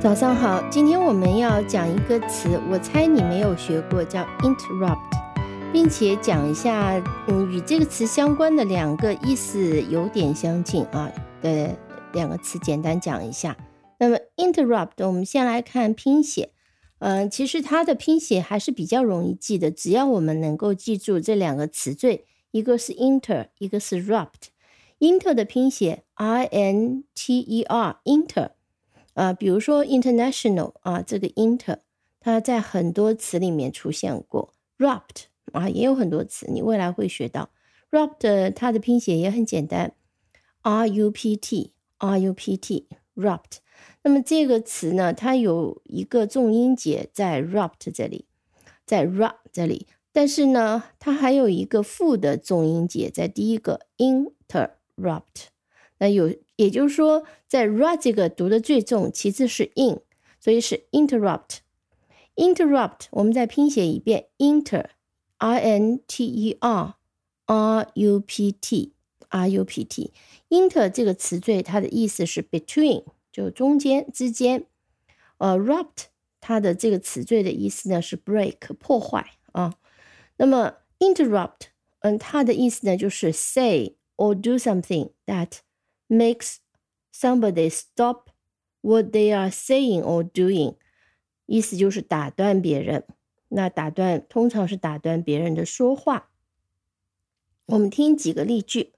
早上好，今天我们要讲一个词，我猜你没有学过，叫 interrupt，并且讲一下，嗯，与这个词相关的两个意思有点相近啊的两个词，简单讲一下。那么 interrupt，我们先来看拼写，嗯，其实它的拼写还是比较容易记的，只要我们能够记住这两个词缀，一个是 inter，一个是 rupt。inter 的拼写 i n t e r，inter。啊，比如说 international 啊，这个 inter 它在很多词里面出现过，rupt 啊也有很多词，你未来会学到。rupt 它的拼写也很简单，r u p t r u p t rupt。那么这个词呢，它有一个重音节在 rupt 这里，在 rupt 这里，但是呢，它还有一个负的重音节在第一个 interrupt。那有，也就是说，在 r 这个读的最重，其次是 in，所以是 interrupt。interrupt，我们再拼写一遍：inter，i-n-t-e-r，r-u-p-t RUPT。inter 这个词缀，它的意思是 between，就中间之间。呃，rupt 它的这个词缀的意思呢是 break，破坏啊。那么 interrupt，嗯，它的意思呢就是 say or do something that makes somebody stop what they are saying or doing，意思就是打断别人。那打断通常是打断别人的说话。我们听几个例句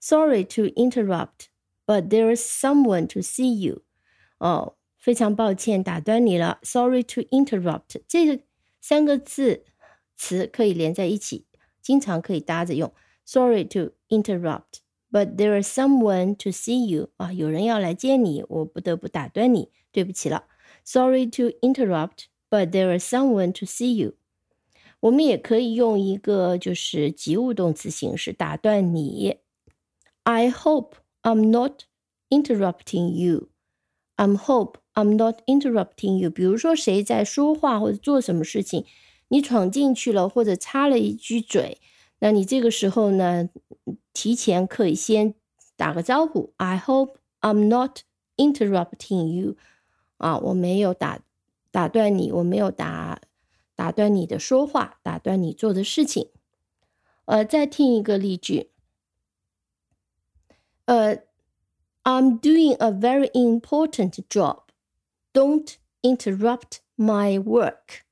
：Sorry to interrupt, but there is someone to see you。哦，非常抱歉打断你了。Sorry to interrupt，这个三个字词可以连在一起，经常可以搭着用。Sorry to interrupt。But there is someone to see you 啊，有人要来见你，我不得不打断你，对不起了。Sorry to interrupt, but there is someone to see you。我们也可以用一个就是及物动词形式打断你。 I hope I'm not interrupting you. I'm hope I'm not interrupting you。比如说谁在说话或者做什么事情，你闯进去了或者插了一句嘴，那你这个时候呢？提前可以先打个招呼，I hope I'm not interrupting you，啊，我没有打打断你，我没有打打断你的说话，打断你做的事情。呃，再听一个例句，呃，I'm doing a very important job，don't interrupt my work。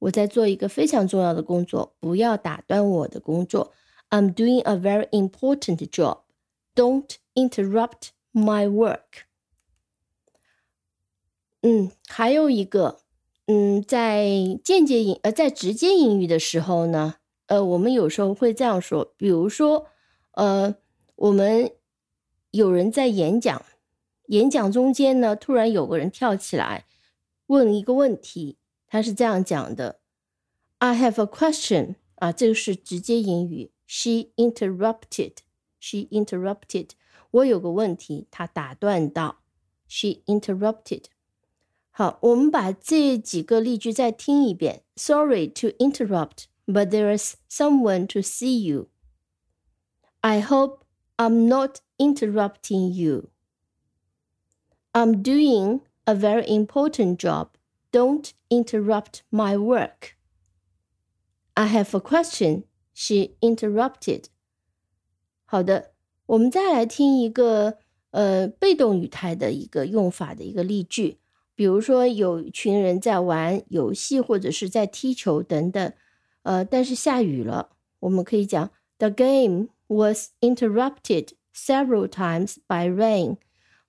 我在做一个非常重要的工作，不要打断我的工作。I'm doing a very important job. Don't interrupt my work. 嗯，还有一个，嗯，在间接英呃，在直接英语的时候呢，呃，我们有时候会这样说，比如说，呃，我们 有人在演讲，演讲中间呢，突然有个人跳起来问一个问题，他是这样讲的：“I have a question。”啊，这个是直接英语。She interrupted. She interrupted. 我有个问题，她打断到。She interrupted. 好，我们把这几个例句再听一遍。Sorry to interrupt, but there is someone to see you. I hope I'm not interrupting you. I'm doing a very important job. Don't interrupt my work. I have a question She interrupted。好的，我们再来听一个呃被动语态的一个用法的一个例句。比如说，有一群人在玩游戏或者是在踢球等等，呃，但是下雨了，我们可以讲 The game was interrupted several times by rain。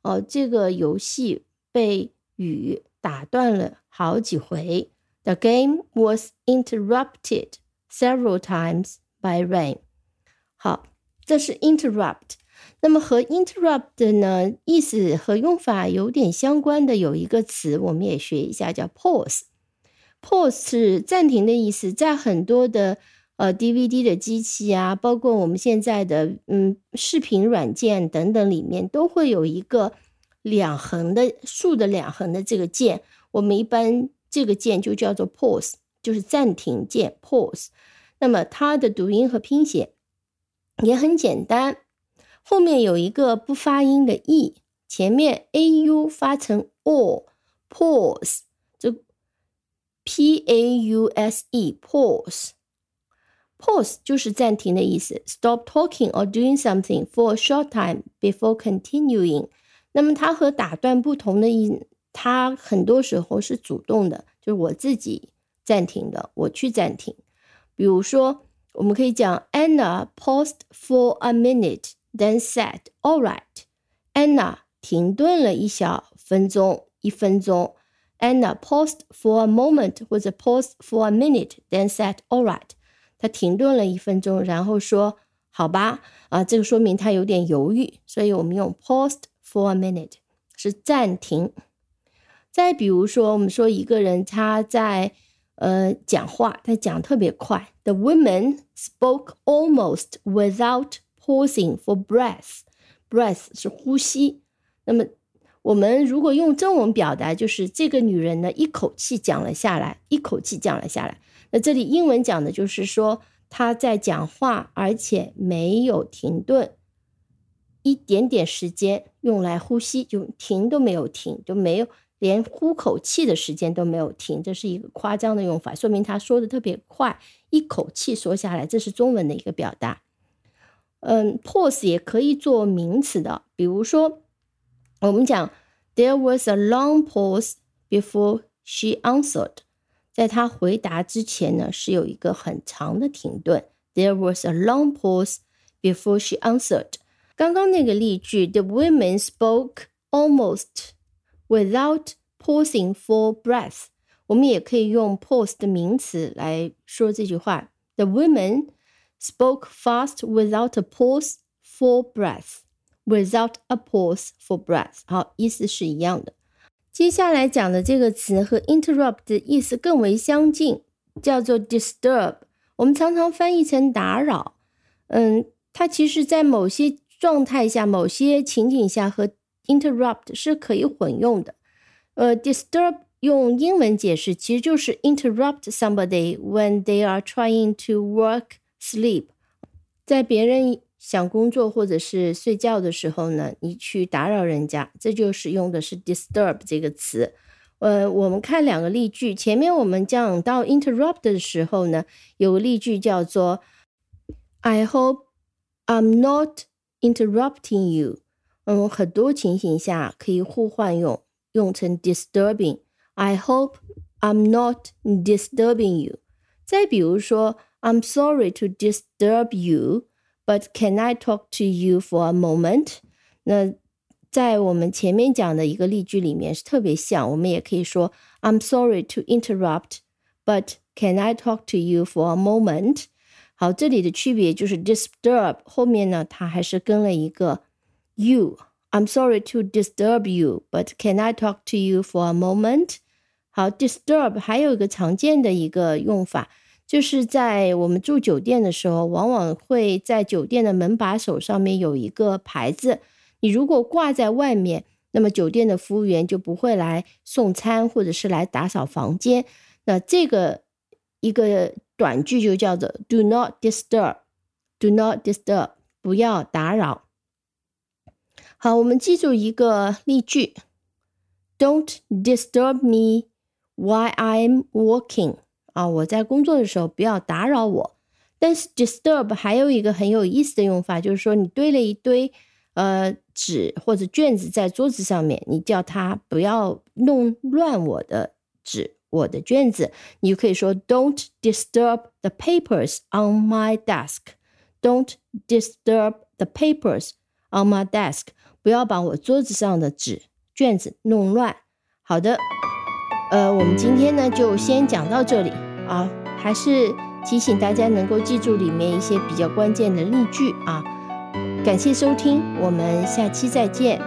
哦，这个游戏被雨打断了好几回。The game was interrupted。Several times by rain。好，这是 interrupt。那么和 interrupt 呢，意思和用法有点相关的有一个词，我们也学一下，叫 pause。pause 是暂停的意思，在很多的呃 DVD 的机器啊，包括我们现在的嗯视频软件等等里面，都会有一个两横的竖的两横的这个键，我们一般这个键就叫做 pause，就是暂停键 pause。那么它的读音和拼写也很简单，后面有一个不发音的 e，前面 a u 发成 o，pause，这 p a u s e pause。Pause 就是暂停的意思，stop talking or doing something for a short time before continuing。那么它和打断不同的意，它很多时候是主动的，就是我自己暂停的，我去暂停。比如说，我们可以讲 Anna paused for a minute, then said, "All right." Anna 停顿了一小分钟，一分钟。Anna paused for a moment 或者 paused for a minute, then said, "All right." 他停顿了一分钟，然后说：“好吧。”啊，这个说明他有点犹豫，所以我们用 paused for a minute 是暂停。再比如说，我们说一个人他在呃讲话，他讲特别快。The woman spoke almost without pausing for breath. Breath 是呼吸。那么我们如果用中文表达，就是这个女人呢一口气讲了下来，一口气讲了下来。那这里英文讲的就是说她在讲话，而且没有停顿，一点点时间用来呼吸，就停都没有停，就没有连呼口气的时间都没有停，这是一个夸张的用法，说明她说的特别快，一口气说下来，这是中文的一个表达。嗯，pause 也可以做名词的，比如说我们讲 There was a long pause before she answered。在他回答之前呢，是有一个很长的停顿。There was a long pause before she answered。刚刚那个例句，The women spoke almost without pausing for breath。我们也可以用 pause 的名词来说这句话。The women spoke fast without a pause for breath. Without a pause for breath。好，意思是一样的。接下来讲的这个词和 interrupt 的意思更为相近，叫做 disturb。我们常常翻译成打扰。嗯，它其实在某些状态下、某些情景下和 interrupt 是可以混用的。呃，disturb 用英文解释其实就是 interrupt somebody when they are trying to work, sleep，在别人。 想工作或者是睡觉的时候呢，你去打扰人家，这就是用的是 disturb 这个词。呃，我们看两个例句，前面我们讲到 interrupt 的时候呢，有个例句叫做 I hope I'm not interrupting you。嗯，很多情形下可以互换用，用成 disturbing。I hope I'm not disturbing you。再比如说，I'm sorry to disturb you。But can I talk to you for a moment？那在我们前面讲的一个例句里面是特别像，我们也可以说 I'm sorry to interrupt, but can I talk to you for a moment？好，这里的区别就是 disturb 后面呢，它还是跟了一个 you。I'm sorry to disturb you, but can I talk to you for a moment？好，disturb 还有一个常见的一个用法。 就是在我们住酒店的时候，往往会在酒店的门把手上面有一个牌子。你如果挂在外面，那么酒店的服务员就不会来送餐或者是来打扫房间。那这个一个短句就叫做 “Do not disturb”，“Do not disturb”，不要打扰。好，我们记住一个例句：“Don't disturb me while I'm working。”啊，我在工作的时候不要打扰我。但是 disturb 还有一个很有意思的用法，就是说你堆了一堆呃纸或者卷子在桌子上面，你叫他不要弄乱我的纸、我的卷子，你就可以说 Don't disturb the papers on my desk. Don't disturb the papers on my desk. 不要把我桌子上的纸卷子弄乱。好的。呃，我们今天呢就先讲到这里啊，还是提醒大家能够记住里面一些比较关键的例句啊。感谢收听，我们下期再见。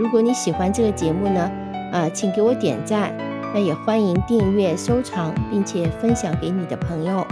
如果你喜欢这个节目呢，呃，请给我点赞，那也欢迎订阅、收藏，并且分享给你的朋友。